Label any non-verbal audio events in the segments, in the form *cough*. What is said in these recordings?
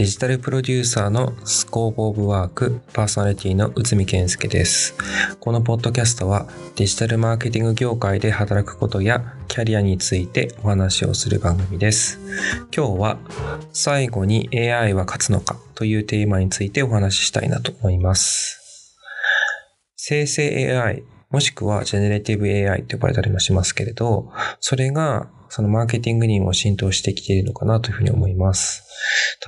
デジタルプロデューサーのスコープオブワークパーソナリティの内海健介です。このポッドキャストはデジタルマーケティング業界で働くことやキャリアについてお話をする番組です。今日は最後に AI は勝つのかというテーマについてお話ししたいなと思います。生成 AI もしくはジェネレティブ AI と呼ばれたりもしますけれど、それがそのマーケティングにも浸透してきているのかなというふうに思います。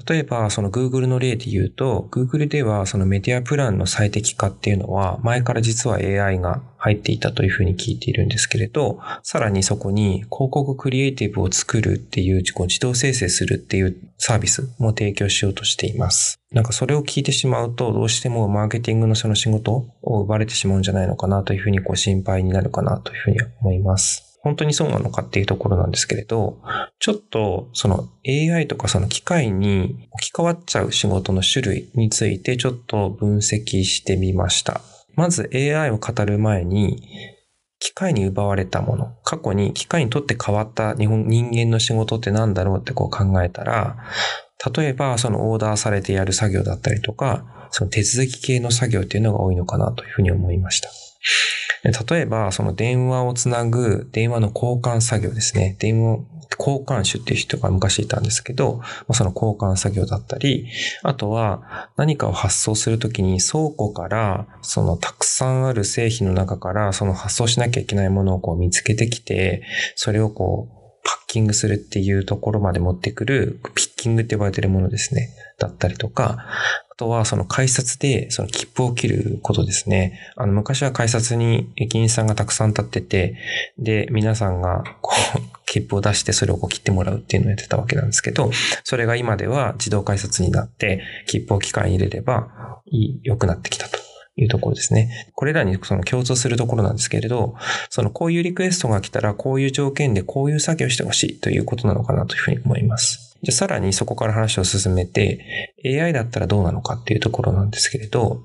例えば、その Google の例で言うと、Google ではそのメディアプランの最適化っていうのは、前から実は AI が入っていたというふうに聞いているんですけれど、さらにそこに広告クリエイティブを作るっていう、自動生成するっていうサービスも提供しようとしています。なんかそれを聞いてしまうと、どうしてもマーケティングのその仕事を奪われてしまうんじゃないのかなというふうにこう心配になるかなというふうに思います。本当にそうなのかっていうところなんですけれど、ちょっとその AI とかその機械に置き換わっちゃう仕事の種類についてちょっと分析してみました。まず AI を語る前に、機械に奪われたもの、過去に機械にとって変わった日本人間の仕事って何だろうってこう考えたら、例えばそのオーダーされてやる作業だったりとか、その手続き系の作業っていうのが多いのかなというふうに思いました。例えば、その電話をつなぐ電話の交換作業ですね。電話、交換手っていう人が昔いたんですけど、その交換作業だったり、あとは何かを発送するときに倉庫からそのたくさんある製品の中からその発送しなきゃいけないものをこう見つけてきて、それをこうパッキングするっていうところまで持ってくるピッキングって呼ばれてるものですね。だったりとか、あとはその改札でその切符を切ることですね。あの昔は改札に駅員さんがたくさん立ってて、で、皆さんがこう *laughs* 切符を出してそれをこう切ってもらうっていうのをやってたわけなんですけど、それが今では自動改札になって切符を機械に入れれば良くなってきたと。いうところですね。これらにその共通するところなんですけれど、そのこういうリクエストが来たらこういう条件でこういう作業してほしいということなのかなというふうに思います。じゃさらにそこから話を進めて、AI だったらどうなのかっていうところなんですけれど、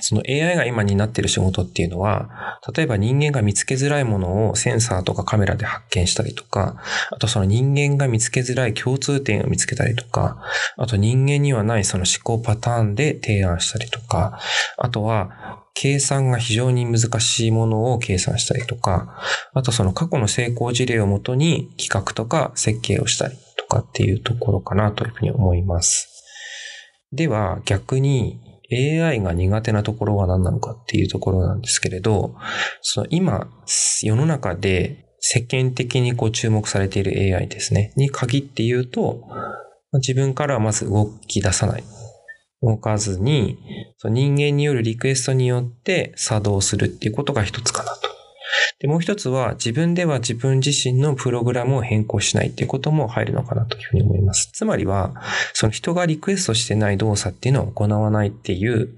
その AI が今になっている仕事っていうのは、例えば人間が見つけづらいものをセンサーとかカメラで発見したりとか、あとその人間が見つけづらい共通点を見つけたりとか、あと人間にはないその思考パターンで提案したりとか、あとは計算が非常に難しいものを計算したりとか、あとその過去の成功事例をもとに企画とか設計をしたりとかっていうところかなというふうに思います。では逆に AI が苦手なところは何なのかっていうところなんですけれど、その今、世の中で世間的にこう注目されている AI ですね、に限って言うと、自分からはまず動き出さない。動かずに、人間によるリクエストによって作動するっていうことが一つかな。で、もう一つは自分では自分自身のプログラムを変更しないっていうことも入るのかなというふうに思います。つまりは、その人がリクエストしてない動作っていうのを行わないっていう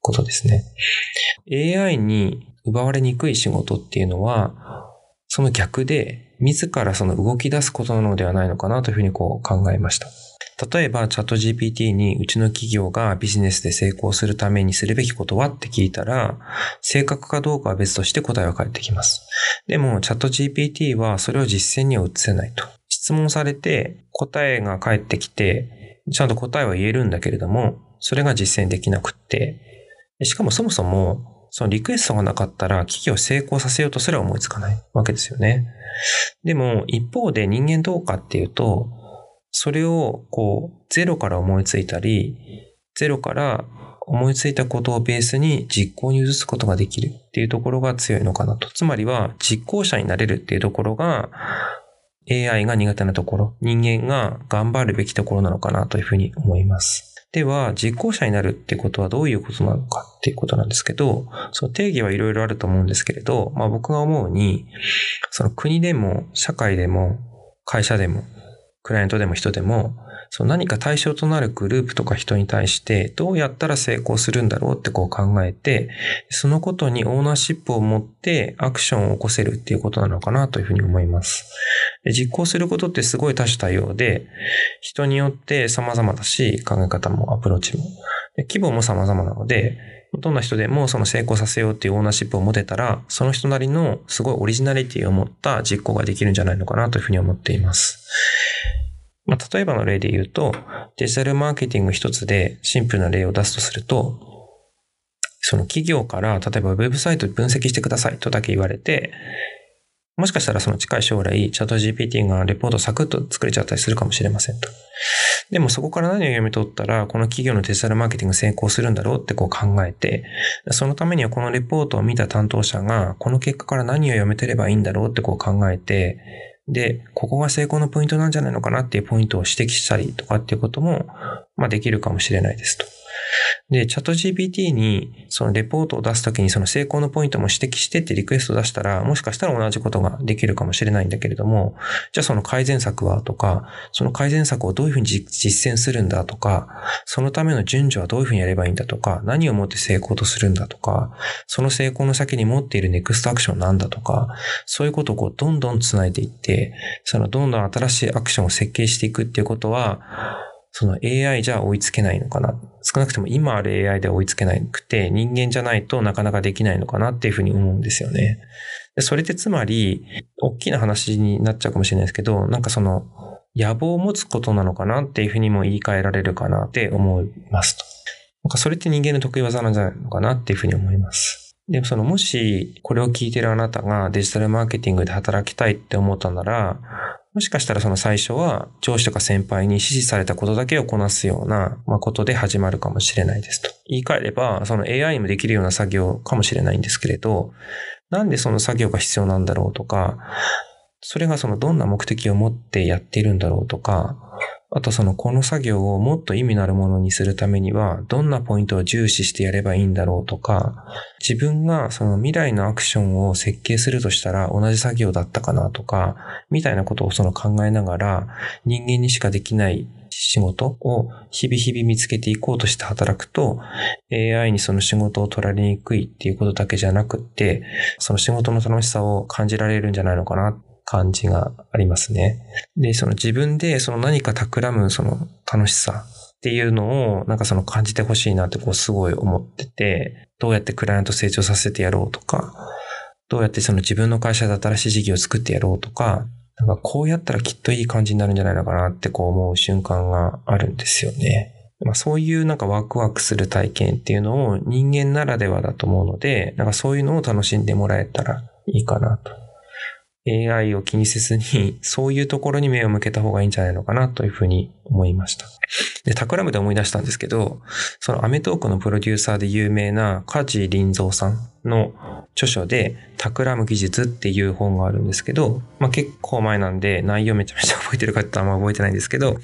ことですね。AI に奪われにくい仕事っていうのは、その逆で、自らその動き出すことなのではないのかなというふうにこう考えました。例えばチャット GPT にうちの企業がビジネスで成功するためにするべきことはって聞いたら、正確かどうかは別として答えは返ってきます。でもチャット GPT はそれを実践には移せないと。質問されて答えが返ってきて、ちゃんと答えは言えるんだけれども、それが実践できなくって、しかもそもそもそのリクエストがなかったら企業を成功させようとすら思いつかないわけですよね。でも一方で人間どうかっていうと、それをこう、ゼロから思いついたり、ゼロから思いついたことをベースに実行に移すことができるっていうところが強いのかなと。つまりは実行者になれるっていうところが AI が苦手なところ、人間が頑張るべきところなのかなというふうに思います。では、実行者になるってことはどういうことなのかっていうことなんですけど、その定義はいろいろあると思うんですけれど、まあ僕が思うに、その国でも社会でも会社でもクライアントでも人でも、そう何か対象となるグループとか人に対してどうやったら成功するんだろうってこう考えて、そのことにオーナーシップを持ってアクションを起こせるっていうことなのかなというふうに思います。で実行することってすごい多種多様で、人によって様々だし、考え方もアプローチも。規模も様々なので、どんな人でもその成功させようっていうオーナーシップを持てたら、その人なりのすごいオリジナリティを持った実行ができるんじゃないのかなというふうに思っています。まあ、例えばの例で言うと、デジタルマーケティング一つでシンプルな例を出すとすると、その企業から例えばウェブサイト分析してくださいとだけ言われて、もしかしたらその近い将来、チャット GPT がレポートサクッと作れちゃったりするかもしれませんと。でもそこから何を読み取ったら、この企業のデジタルマーケティング成功するんだろうってこう考えて、そのためにはこのレポートを見た担当者が、この結果から何を読めてればいいんだろうってこう考えて、で、ここが成功のポイントなんじゃないのかなっていうポイントを指摘したりとかっていうことも、まあできるかもしれないですと。で、チャット GPT にそのレポートを出すときにその成功のポイントも指摘してってリクエスト出したら、もしかしたら同じことができるかもしれないんだけれども、じゃあその改善策はとか、その改善策をどういうふうに実践するんだとか、そのための順序はどういうふうにやればいいんだとか、何をもって成功とするんだとか、その成功の先に持っているネクストアクションなんだとか、そういうことをこうどんどん繋いでいって、そのどんどん新しいアクションを設計していくっていうことは、その AI じゃ追いつけないのかな。少なくとも今ある AI で追いつけなくて、人間じゃないとなかなかできないのかなっていうふうに思うんですよね。でそれってつまり、大きな話になっちゃうかもしれないですけど、なんかその、野望を持つことなのかなっていうふうにも言い換えられるかなって思いますと。なんかそれって人間の得意技なんじゃないのかなっていうふうに思います。でもそのもしこれを聞いてるあなたがデジタルマーケティングで働きたいって思ったなら、もしかしたらその最初は上司とか先輩に指示されたことだけをこなすような、ことで始まるかもしれないですと。言い換えれば、その AI にもできるような作業かもしれないんですけれど、なんでその作業が必要なんだろうとか、それがそのどんな目的を持ってやっているんだろうとか、あとそのこの作業をもっと意味のあるものにするためには、どんなポイントを重視してやればいいんだろうとか、自分がその未来のアクションを設計するとしたら同じ作業だったかなとか、みたいなことをその考えながら、人間にしかできない仕事を日々日々見つけていこうとして働くと、AI にその仕事を取られにくいっていうことだけじゃなくって、その仕事の楽しさを感じられるんじゃないのかな感じがありますね。で、その自分でその何か企むその楽しさっていうのをなんかその感じてほしいなってこうすごい思ってて、どうやってクライアント成長させてやろうとか、どうやってその自分の会社で新しい事業を作ってやろうとか、なんかこうやったらきっといい感じになるんじゃないのかなってこう思う瞬間があるんですよね。まあ、そういうなんかワクワクする体験っていうのを人間ならではだと思うので、なんかそういうのを楽しんでもらえたらいいかなと AI を気にせずに、そういうところに目を向けた方がいいんじゃないのかなというふうに思いました。で、タクラムで思い出したんですけど、そのアメトークのプロデューサーで有名な梶林蔵さんの著書で、タクラム技術っていう本があるんですけど、まあ結構前なんで内容めちゃめちゃ覚えてるかってあんま覚えてないんですけど、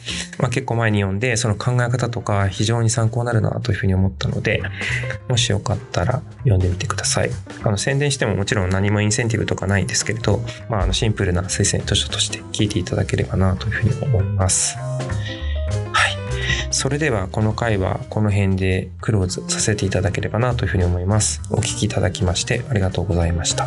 まあ結構前に読んで、その考え方とか非常に参考になるなというふうに思ったので、もしよかったら読んでみてください。あの宣伝してももちろん何もインセンティブとかないんですけれど、まああのシンプルな推薦図書として聞いていただければなというふうに思います。それではこの回はこの辺でクローズさせていただければなというふうに思います。お聴きいただきましてありがとうございました。